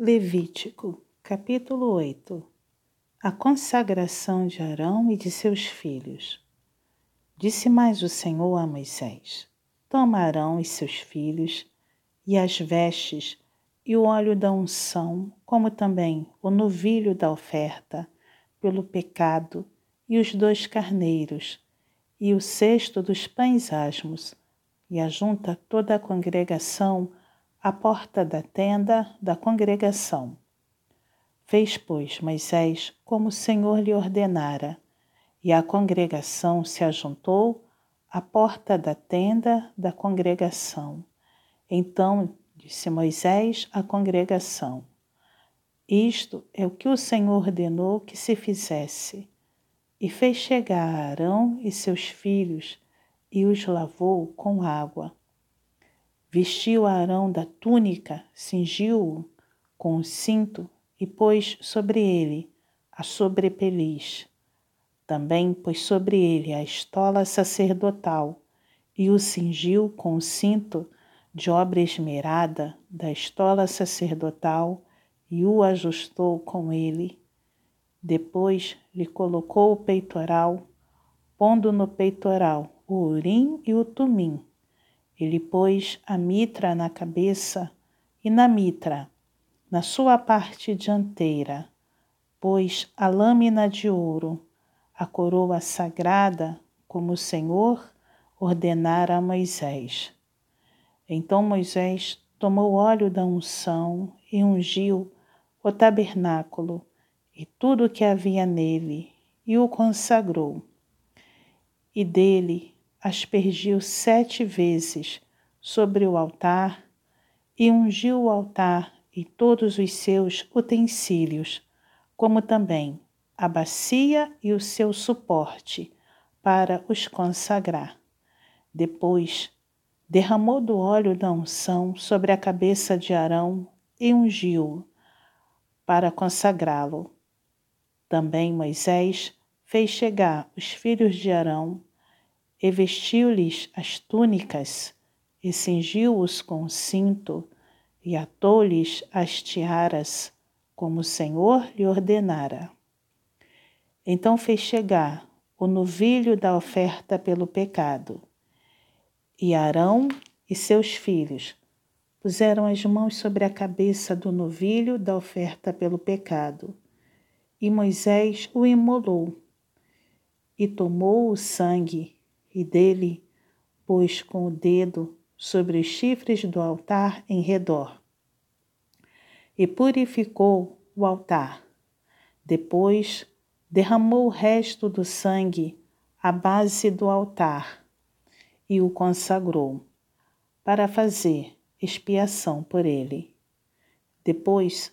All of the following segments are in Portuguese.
Levítico, capítulo 8 A consagração de Arão e de seus filhos. Disse mais o Senhor a Moisés: Toma Arão e seus filhos, e as vestes, e o óleo da unção, como também o novilho da oferta, pelo pecado, e os dois carneiros, e o cesto dos pães asmos, e ajunta toda a congregação à porta da tenda da congregação. Fez, pois, Moisés como o Senhor lhe ordenara, e a congregação se ajuntou à porta da tenda da congregação. Então disse Moisés à congregação: Isto é o que o Senhor ordenou que se fizesse. E fez chegar Arão e seus filhos e os lavou com água Vestiu Arão da túnica, cingiu-o com o cinto e pôs sobre ele a sobrepeliz. Também pôs sobre ele a estola sacerdotal e o cingiu com o cinto de obra esmerada da estola sacerdotal e o ajustou com ele. Depois lhe colocou o peitoral, pondo no peitoral o urim e o tumim ele pôs a mitra na cabeça e na mitra, na sua parte dianteira, pôs a lâmina de ouro, a coroa sagrada, como o Senhor ordenara a Moisés. Então Moisés tomou óleo da unção e ungiu o tabernáculo e tudo o que havia nele, e o consagrou. E dele aspergiu sete vezes sobre o altar e ungiu o altar e todos os seus utensílios, como também a bacia e o seu suporte, para os consagrar. Depois, derramou do óleo da unção sobre a cabeça de Arão e ungiu-o para consagrá-lo. Também Moisés fez chegar os filhos de Arão e vestiu-lhes as túnicas, e cingiu-os com o cinto, e atou-lhes as tiaras, como o Senhor lhe ordenara. Então fez chegar o novilho da oferta pelo pecado. E Arão e seus filhos puseram as mãos sobre a cabeça do novilho da oferta pelo pecado. E Moisés o imolou, e tomou o sangue e dele pôs com o dedo sobre os chifres do altar em redor. E purificou o altar. Depois derramou o resto do sangue à base do altar e o consagrou, para fazer expiação por ele. Depois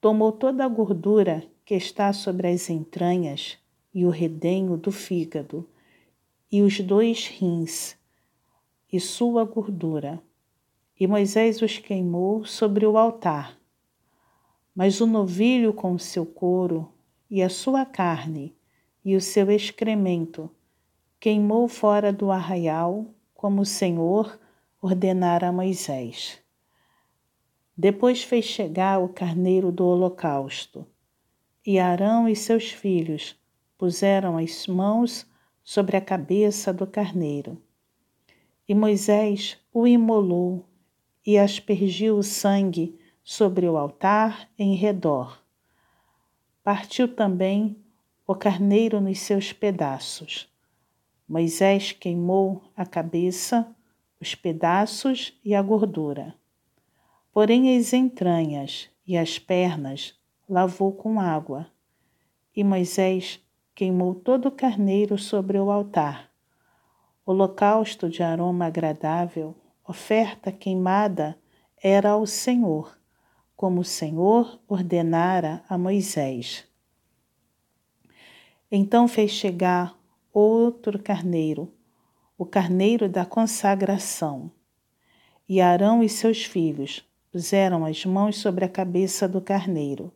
tomou toda a gordura que está sobre as entranhas e o redenho do fígado e os dois rins, e sua gordura. E Moisés os queimou sobre o altar. Mas o novilho com seu couro, e a sua carne, e o seu excremento, queimou fora do arraial, como o Senhor ordenara a Moisés. Depois fez chegar o carneiro do holocausto, e Arão e seus filhos puseram as mãos sobre a cabeça do carneiro. E Moisés o imolou e aspergiu o sangue sobre o altar em redor. Partiu também o carneiro nos seus pedaços. Moisés queimou a cabeça, os pedaços e a gordura. Porém, as entranhas e as pernas lavou com água. E Moisés queimou todo o carneiro sobre o altar. Holocausto de aroma agradável, oferta queimada, era ao Senhor, como o Senhor ordenara a Moisés. Então fez chegar outro carneiro, o carneiro da consagração. E Arão e seus filhos puseram as mãos sobre a cabeça do carneiro.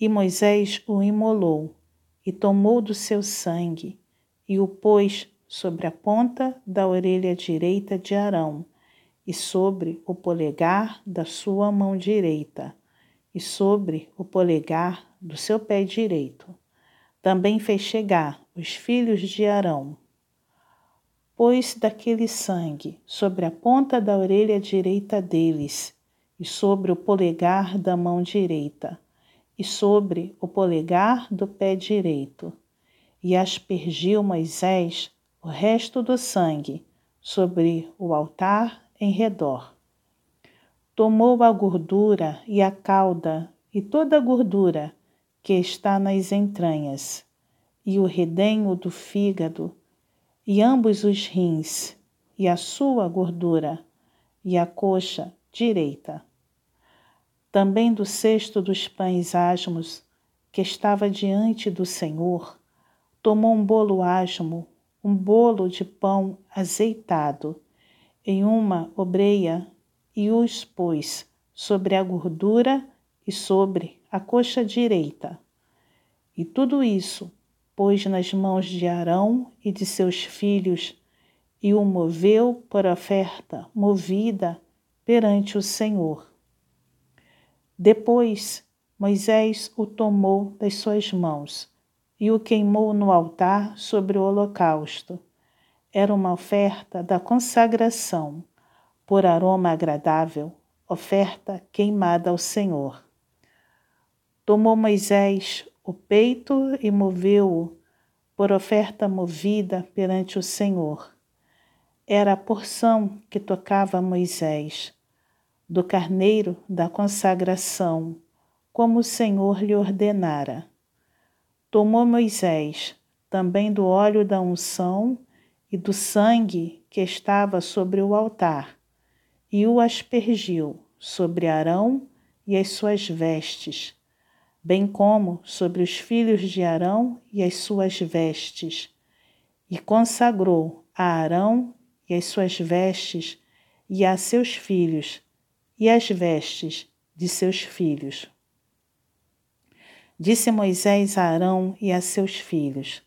E Moisés o imolou e tomou do seu sangue e o pôs sobre a ponta da orelha direita de Arão e sobre o polegar da sua mão direita, e sobre o polegar do seu pé direito. Também fez chegar os filhos de Arão. Pôs daquele sangue sobre a ponta da orelha direita deles, e sobre o polegar da mão direita, e sobre o polegar do pé direito. E aspergiu Moisés o resto do sangue sobre o altar em redor. Tomou a gordura e a cauda e toda a gordura que está nas entranhas, e o redenho do fígado, e ambos os rins, e a sua gordura, e a coxa direita. Também do cesto dos pães asmos, que estava diante do Senhor, tomou um bolo asmo, um bolo de pão azeitado, em uma obreia, e os pôs sobre a gordura e sobre a coxa direita. E tudo isso pôs nas mãos de Arão e de seus filhos, e o moveu por oferta movida perante o Senhor. Depois Moisés o tomou das suas mãos e o queimou no altar sobre o holocausto. Era uma oferta da consagração, por aroma agradável, oferta queimada ao Senhor. Tomou Moisés o peito e moveu-o por oferta movida perante o Senhor. Era a porção que tocava Moisés, do carneiro da consagração, como o Senhor lhe ordenara. Tomou Moisés também do óleo da unção e do sangue que estava sobre o altar, e o aspergiu sobre Arão e as suas vestes bem como sobre os filhos de Arão e as suas vestes, e consagrou a Arão e as suas vestes, e a seus filhos, e as vestes de seus filhos. Disse Moisés a Arão e a seus filhos: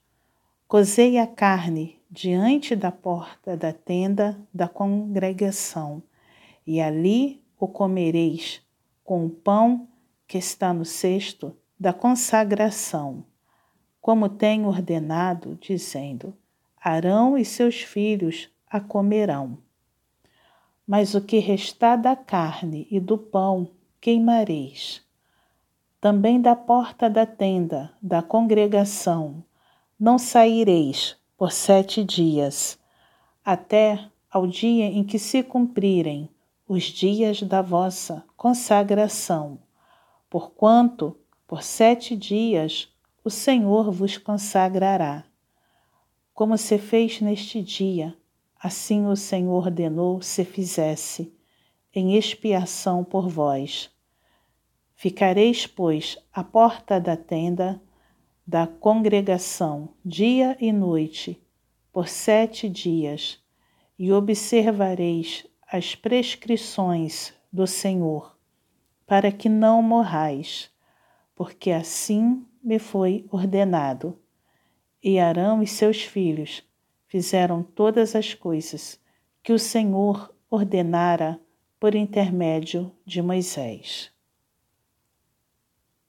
Cozei a carne diante da porta da tenda da congregação, e ali o comereis, com o pão que está no cesto da consagração, como tenho ordenado, dizendo: Arão e seus filhos a comerão. Mas o que restar da carne e do pão queimareis. Também da porta da tenda da congregação não saireis por sete dias, até ao dia em que se cumprirem os dias da vossa consagração porquanto por sete dias o Senhor vos consagrará. Como se fez neste dia, assim o Senhor ordenou se fizesse, em expiação por vós. Ficareis, pois, à porta da tenda da congregação, dia e noite, por sete dias, e observareis as prescrições do Senhor para que não morrais, porque assim me foi ordenado. E Arão e seus filhos fizeram todas as coisas que o Senhor ordenara por intermédio de Moisés.